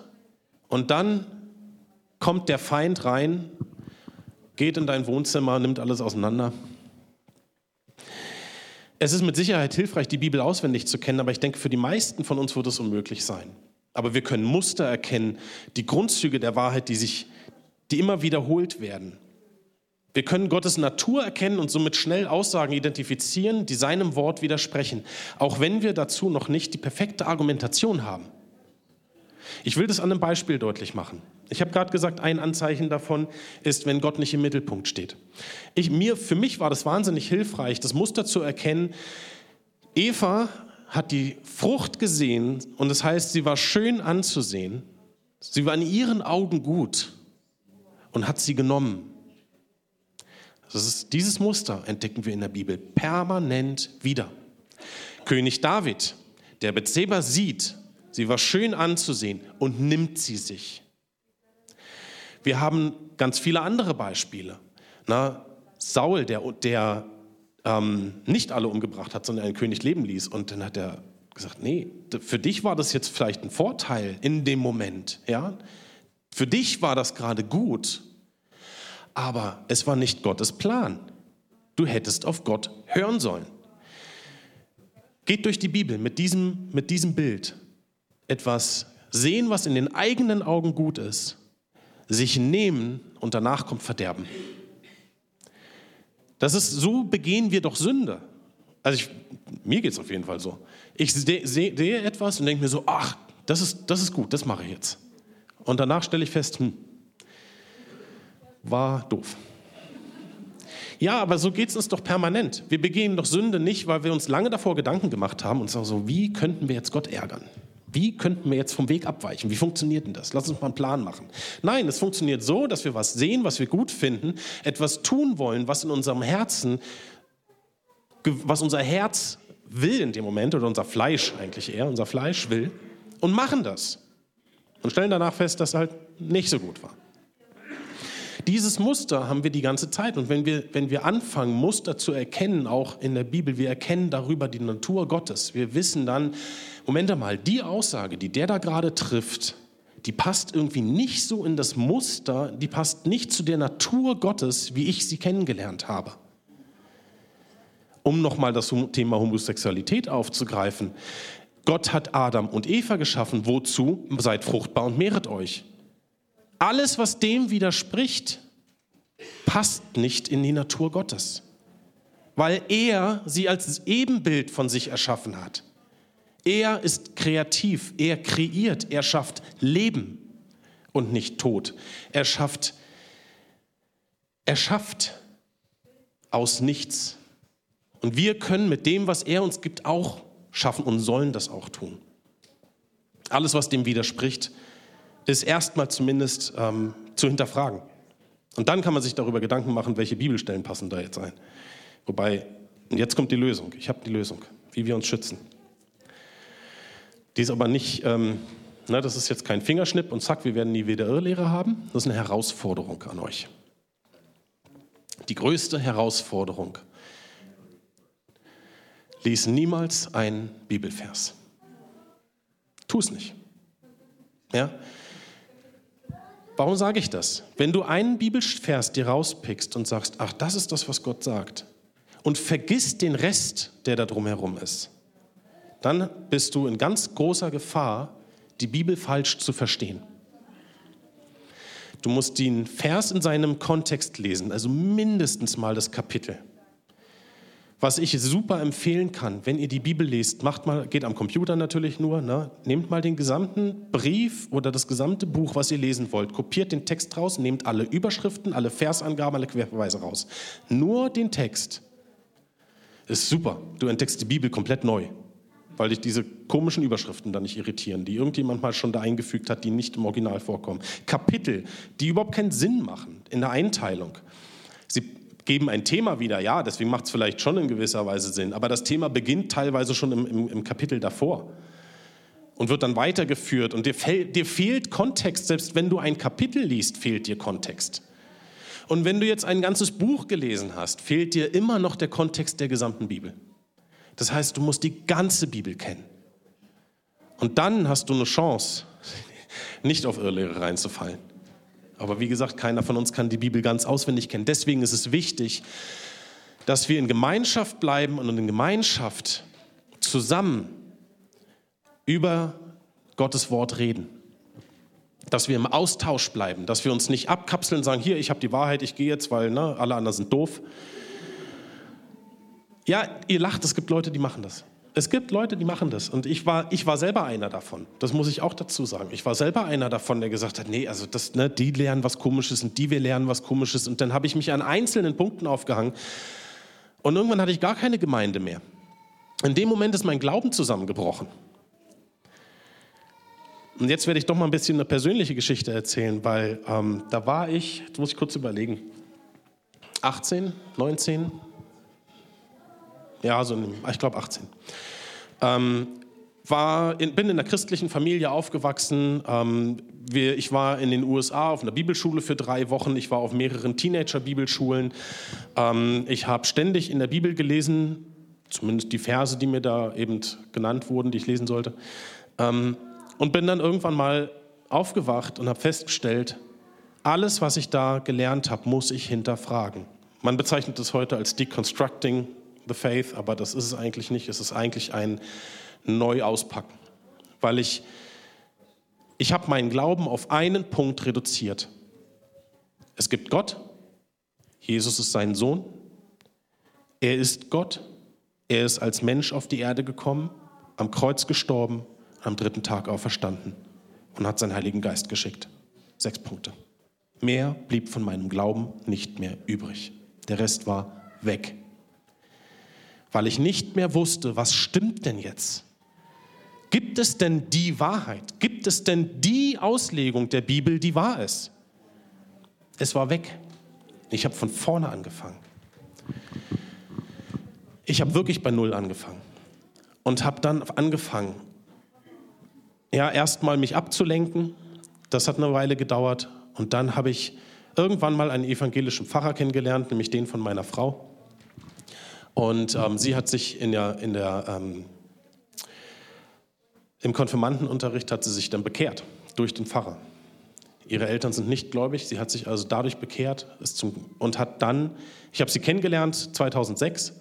und dann kommt der Feind rein, geht in dein Wohnzimmer, nimmt alles auseinander. Es ist mit Sicherheit hilfreich, die Bibel auswendig zu kennen, aber ich denke, für die meisten von uns wird es unmöglich sein. Aber wir können Muster erkennen, die Grundzüge der Wahrheit, die sich, die immer wiederholt werden. Wir können Gottes Natur erkennen und somit schnell Aussagen identifizieren, die seinem Wort widersprechen, auch wenn wir dazu noch nicht die perfekte Argumentation haben. Ich will das an einem Beispiel deutlich machen. Ich habe gerade gesagt, ein Anzeichen davon ist, wenn Gott nicht im Mittelpunkt steht. Ich, mir, für mich war das wahnsinnig hilfreich, das Muster zu erkennen. Eva hat die Frucht gesehen und das heißt, sie war schön anzusehen. Sie war in ihren Augen gut und hat sie genommen. Ist, dieses Muster entdecken wir in der Bibel permanent wieder. König David, der Bethseba sieht, sie war schön anzusehen und nimmt sie sich. Wir haben ganz viele andere Beispiele. Na, Saul, der, der ähm, nicht alle umgebracht hat, sondern einen König leben ließ. Und dann hat er gesagt, nee, für dich war das jetzt vielleicht ein Vorteil in dem Moment. Ja? Für dich war das gerade gut, aber es war nicht Gottes Plan. Du hättest auf Gott hören sollen. Geht durch die Bibel mit diesem, mit diesem Bild. Etwas sehen, was in den eigenen Augen gut ist, sich nehmen und danach kommt Verderben. Das ist, so begehen wir doch Sünde. Also ich, mir geht es auf jeden Fall so. Ich sehe seh, etwas und denke mir so, ach, das ist, das ist gut, das mache ich jetzt. Und danach stelle ich fest, hm, war doof. Ja, aber so geht es uns doch permanent. Wir begehen doch Sünde nicht, weil wir uns lange davor Gedanken gemacht haben und sagen so, wie könnten wir jetzt Gott ärgern? Wie könnten wir jetzt vom Weg abweichen? Wie funktioniert denn das? Lass uns mal einen Plan machen. Nein, es funktioniert so, dass wir was sehen, was wir gut finden, etwas tun wollen, was in unserem Herzen, was unser Herz will in dem Moment, oder unser Fleisch eigentlich eher, unser Fleisch will, und machen das. Und stellen danach fest, dass es halt nicht so gut war. Dieses Muster haben wir die ganze Zeit. Und wenn wir, wenn wir anfangen, Muster zu erkennen, auch in der Bibel, wir erkennen darüber die Natur Gottes. Wir wissen dann, Moment mal, die Aussage, die der da gerade trifft, die passt irgendwie nicht so in das Muster, die passt nicht zu der Natur Gottes, wie ich sie kennengelernt habe. Um nochmal das Thema Homosexualität aufzugreifen. Gott hat Adam und Eva geschaffen. Wozu? Seid fruchtbar und mehret euch. Alles, was dem widerspricht, passt nicht in die Natur Gottes, weil er sie als Ebenbild von sich erschaffen hat. Er ist kreativ, er kreiert, er schafft Leben und nicht Tod. Er schafft, er schafft aus nichts. Und wir können mit dem, was er uns gibt, auch schaffen und sollen das auch tun. Alles, was dem widerspricht, ist erstmal zumindest ähm, zu hinterfragen. Und dann kann man sich darüber Gedanken machen, welche Bibelstellen passen da jetzt ein. Wobei, und jetzt kommt die Lösung. Ich habe die Lösung, wie wir uns schützen. Die ist aber nicht, ähm, na, das ist jetzt kein Fingerschnipp und zack, wir werden nie wieder Irrlehre haben. Das ist eine Herausforderung an euch. Die größte Herausforderung. Lies niemals einen Bibelvers. Tu es nicht. Ja? Warum sage ich das? Wenn du einen Bibelvers dir rauspickst und sagst, ach, das ist das, was Gott sagt, und vergisst den Rest, der da drumherum ist, dann bist du in ganz großer Gefahr, die Bibel falsch zu verstehen. Du musst den Vers in seinem Kontext lesen, also mindestens mal das Kapitel. Was ich super empfehlen kann, wenn ihr die Bibel lest, macht mal, geht am Computer natürlich nur, ne? nehmt mal den gesamten Brief oder das gesamte Buch, was ihr lesen wollt, kopiert den Text raus, nehmt alle Überschriften, alle Versangaben, alle Querverweise raus. Nur den Text ist super. Du entdeckst die Bibel komplett neu, weil dich diese komischen Überschriften dann nicht irritieren, die irgendjemand mal schon da eingefügt hat, die nicht im Original vorkommen. Kapitel, die überhaupt keinen Sinn machen in der Einteilung. Sie geben ein Thema wieder, ja, deswegen macht es vielleicht schon in gewisser Weise Sinn, aber das Thema beginnt teilweise schon im, im, im Kapitel davor und wird dann weitergeführt und dir, dir fehlt Kontext, selbst wenn du ein Kapitel liest, fehlt dir Kontext. Und wenn du jetzt ein ganzes Buch gelesen hast, fehlt dir immer noch der Kontext der gesamten Bibel. Das heißt, du musst die ganze Bibel kennen. Und dann hast du eine Chance, nicht auf Irrlehre reinzufallen. Aber wie gesagt, keiner von uns kann die Bibel ganz auswendig kennen. Deswegen ist es wichtig, dass wir in Gemeinschaft bleiben und in Gemeinschaft zusammen über Gottes Wort reden. Dass wir im Austausch bleiben, dass wir uns nicht abkapseln und sagen, hier, ich habe die Wahrheit, ich gehe jetzt, weil ne, alle anderen sind doof. Ja, ihr lacht, es gibt Leute, die machen das. Es gibt Leute, die machen das. Und ich war, ich war selber einer davon. Das muss ich auch dazu sagen. Ich war selber einer davon, der gesagt hat, nee, also das, ne, die lernen was Komisches und die wir lernen was Komisches. Und dann habe ich mich an einzelnen Punkten aufgehangen. Und irgendwann hatte ich gar keine Gemeinde mehr. In dem Moment ist mein Glauben zusammengebrochen. Und jetzt werde ich doch mal ein bisschen eine persönliche Geschichte erzählen, weil ähm, da war ich, jetzt muss ich kurz überlegen, 18, 19, ja, so ich glaube 18. Ähm, war in, bin in einer christlichen Familie aufgewachsen. Ähm, wir, ich war in den USA auf einer Bibelschule für drei Wochen. Ich war auf mehreren Teenager-Bibelschulen. Ähm, ich habe ständig in der Bibel gelesen, zumindest die Verse, die mir da eben genannt wurden, die ich lesen sollte. Ähm, und bin dann irgendwann mal aufgewacht und habe festgestellt, alles, was ich da gelernt habe, muss ich hinterfragen. Man bezeichnet das heute als Deconstructing the Faith, aber das ist es eigentlich nicht. Es ist eigentlich ein Neuauspacken, weil ich, ich habe meinen Glauben auf einen Punkt reduziert. Es gibt Gott, Jesus ist sein Sohn, er ist Gott, er ist als Mensch auf die Erde gekommen, am Kreuz gestorben, am dritten Tag auferstanden und hat seinen Heiligen Geist geschickt. Sechs Punkte. Mehr blieb von meinem Glauben nicht mehr übrig. Der Rest war weg. Weil ich nicht mehr wusste, was stimmt denn jetzt? Gibt es denn die Wahrheit? Gibt es denn die Auslegung der Bibel, die wahr ist? Es war weg. Ich habe von vorne angefangen. Ich habe wirklich bei Null angefangen und habe dann angefangen, ja, erstmal mich abzulenken. Das hat eine Weile gedauert. Und dann habe ich irgendwann mal einen evangelischen Pfarrer kennengelernt, nämlich den von meiner Frau. Und ähm, sie hat sich in der, in der, ähm, im Konfirmandenunterricht hat sie sich dann bekehrt durch den Pfarrer. Ihre Eltern sind nicht gläubig, sie hat sich also dadurch bekehrt zum, und hat dann, ich habe sie kennengelernt 2006,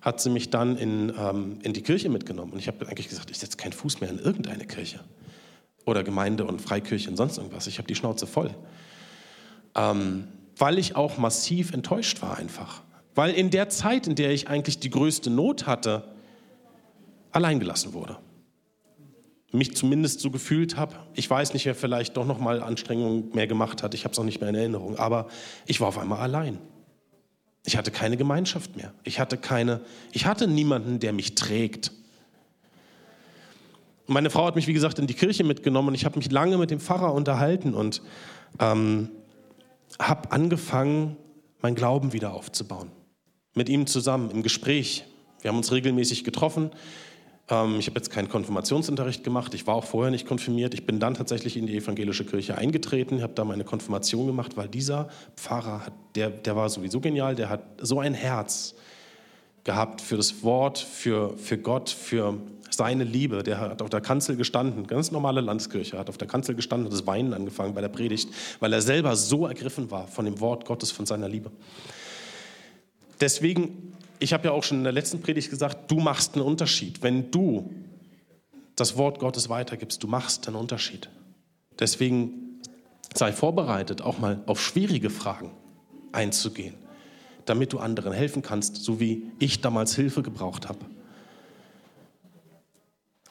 hat sie mich dann in, ähm, in die Kirche mitgenommen. Und ich habe eigentlich gesagt, ich setze keinen Fuß mehr in irgendeine Kirche oder Gemeinde und Freikirche und sonst irgendwas. Ich habe die Schnauze voll. Ähm, weil ich auch massiv enttäuscht war einfach. Weil in der Zeit, in der ich eigentlich die größte Not hatte, alleingelassen wurde. Mich zumindest so gefühlt habe. Ich weiß nicht, wer vielleicht doch noch mal Anstrengungen mehr gemacht hat. Ich habe es auch nicht mehr in Erinnerung. Aber ich war auf einmal allein. Ich hatte keine Gemeinschaft mehr. Ich hatte keine, ich hatte niemanden, der mich trägt. Meine Frau hat mich, wie gesagt, in die Kirche mitgenommen und ich habe mich lange mit dem Pfarrer unterhalten und ähm, habe angefangen, meinen Glauben wieder aufzubauen. Mit ihm zusammen im Gespräch. Wir haben uns regelmäßig getroffen. Ähm, ich habe jetzt keinen Konfirmationsunterricht gemacht. Ich war auch vorher nicht konfirmiert. Ich bin dann tatsächlich in die evangelische Kirche eingetreten, habe da meine Konfirmation gemacht, weil dieser Pfarrer, der, der war sowieso genial, der hat so ein Herz gehabt für das Wort, für, für Gott, für seine Liebe. Der hat auf der Kanzel gestanden, ganz normale Landeskirche, hat auf der Kanzel gestanden, hat das Weinen angefangen bei der Predigt, weil er selber so ergriffen war von dem Wort Gottes, von seiner Liebe. Deswegen, ich habe ja auch schon in der letzten Predigt gesagt, du machst einen Unterschied. Wenn du das Wort Gottes weitergibst, du machst einen Unterschied. Deswegen sei vorbereitet, auch mal auf schwierige Fragen einzugehen, damit du anderen helfen kannst, so wie ich damals Hilfe gebraucht habe.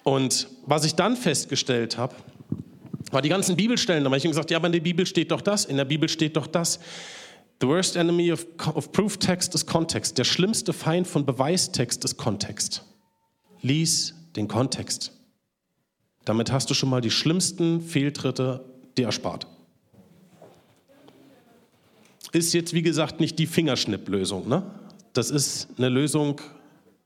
Und was ich dann festgestellt habe, war die ganzen Bibelstellen. Da habe ich gesagt, ja, aber in der Bibel steht doch das, in der Bibel steht doch das. The worst enemy of, of proof text is context. Der schlimmste Feind von Beweistext ist Kontext. Lies den Kontext. Damit hast du schon mal die schlimmsten Fehltritte dir erspart. Ist jetzt, wie gesagt, nicht die Fingerschnipplösung. Ne? Das ist eine Lösung,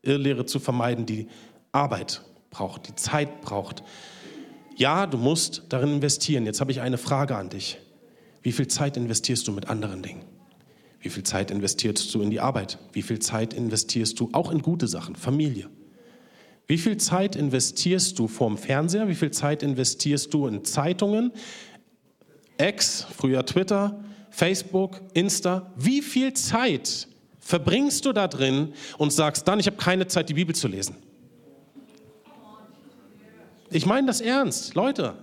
Irrlehre zu vermeiden, die Arbeit braucht, die Zeit braucht. Ja, du musst darin investieren. Jetzt habe ich eine Frage an dich. Wie viel Zeit investierst du mit anderen Dingen? Wie viel Zeit investierst du in die Arbeit? Wie viel Zeit investierst du auch in gute Sachen, Familie? Wie viel Zeit investierst du vorm Fernseher? Wie viel Zeit investierst du in Zeitungen, X, früher Twitter, Facebook, Insta? Wie viel Zeit verbringst du da drin und sagst dann, ich habe keine Zeit, die Bibel zu lesen? Ich meine das ernst, Leute.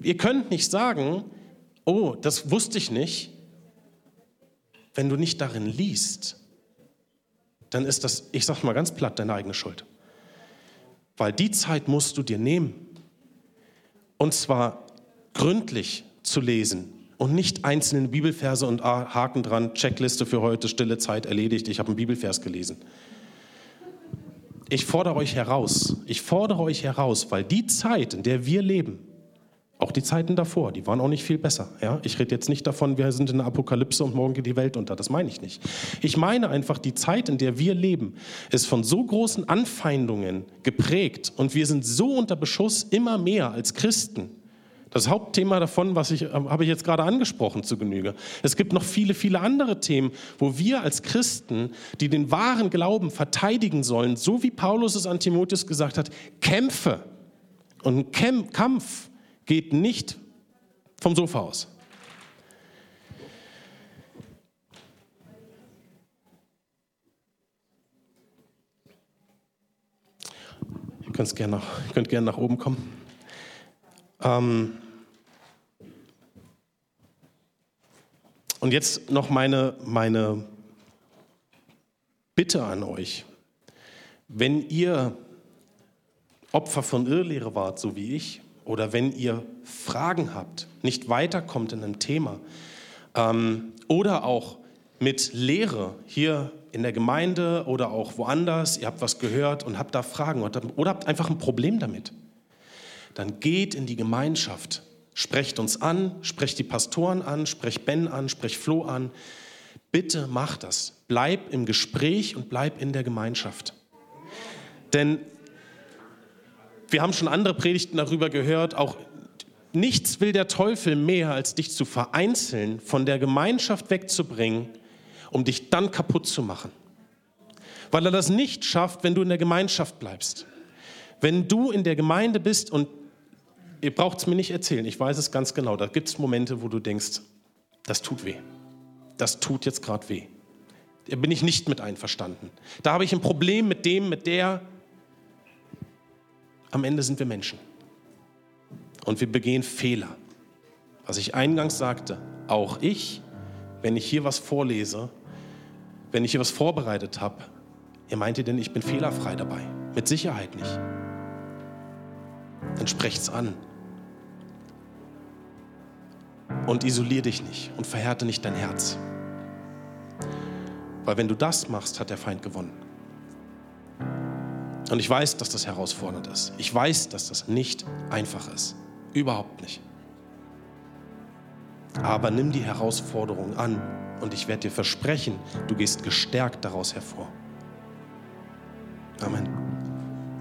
Ihr könnt nicht sagen, oh, das wusste ich nicht. Wenn du nicht darin liest, dann ist das, ich sage mal ganz platt, deine eigene Schuld. Weil die Zeit musst du dir nehmen. Und zwar gründlich zu lesen und nicht einzelne Bibelverse und Haken dran, Checkliste für heute, stille Zeit erledigt, ich habe einen Bibelvers gelesen ich fordere euch heraus, ich fordere euch heraus, weil die Zeit, in der wir leben, Auch die Zeiten davor, die waren auch nicht viel besser. Ja? Ich rede jetzt nicht davon, wir sind in der Apokalypse und morgen geht die Welt unter. Das meine ich nicht. Ich meine einfach, die Zeit, in der wir leben, ist von so großen Anfeindungen geprägt und wir sind so unter Beschuss immer mehr als Christen. Das Hauptthema davon, was ich, habe ich jetzt gerade angesprochen zu Genüge. Es gibt noch viele, viele andere Themen, wo wir als Christen, die den wahren Glauben verteidigen sollen, so wie Paulus es an Timotheus gesagt hat, Kämpfe und ein Kampf geht nicht vom Sofa aus. Ihr könnt gerne nach, gerne nach oben kommen. Ähm und jetzt noch meine, meine Bitte an euch. Wenn ihr Opfer von Irrlehre wart, so wie ich, oder wenn ihr Fragen habt, nicht weiterkommt in einem Thema ähm, oder auch mit Lehre hier in der Gemeinde oder auch woanders, ihr habt was gehört und habt da Fragen oder, oder habt einfach ein Problem damit, dann geht in die Gemeinschaft. Sprecht uns an, sprecht die Pastoren an, sprecht Ben an, sprecht Flo an. Bitte mach das. Bleib im Gespräch und bleib in der Gemeinschaft. Denn wir haben schon andere Predigten darüber gehört, auch nichts will der Teufel mehr, als dich zu vereinzeln, von der Gemeinschaft wegzubringen, um dich dann kaputt zu machen. Weil er das nicht schafft, wenn du in der Gemeinschaft bleibst. Wenn du in der Gemeinde bist und ihr braucht es mir nicht erzählen, ich weiß es ganz genau, da gibt es Momente, wo du denkst, das tut weh. Das tut jetzt gerade weh. Da bin ich nicht mit einverstanden. Da habe ich ein Problem mit dem, mit der, am Ende sind wir Menschen. Und wir begehen Fehler. Was ich eingangs sagte, auch ich, wenn ich hier was vorlese, wenn ich hier was vorbereitet habe, ihr meint ihr denn, ich bin fehlerfrei dabei? Mit Sicherheit nicht. Dann sprecht's an. Und isolier dich nicht und verhärte nicht dein Herz. Weil wenn du das machst, hat der Feind gewonnen. Und ich weiß, dass das herausfordernd ist. Ich weiß, dass das nicht einfach ist. Überhaupt nicht. Aber nimm die Herausforderung an und ich werde dir versprechen, du gehst gestärkt daraus hervor. Amen.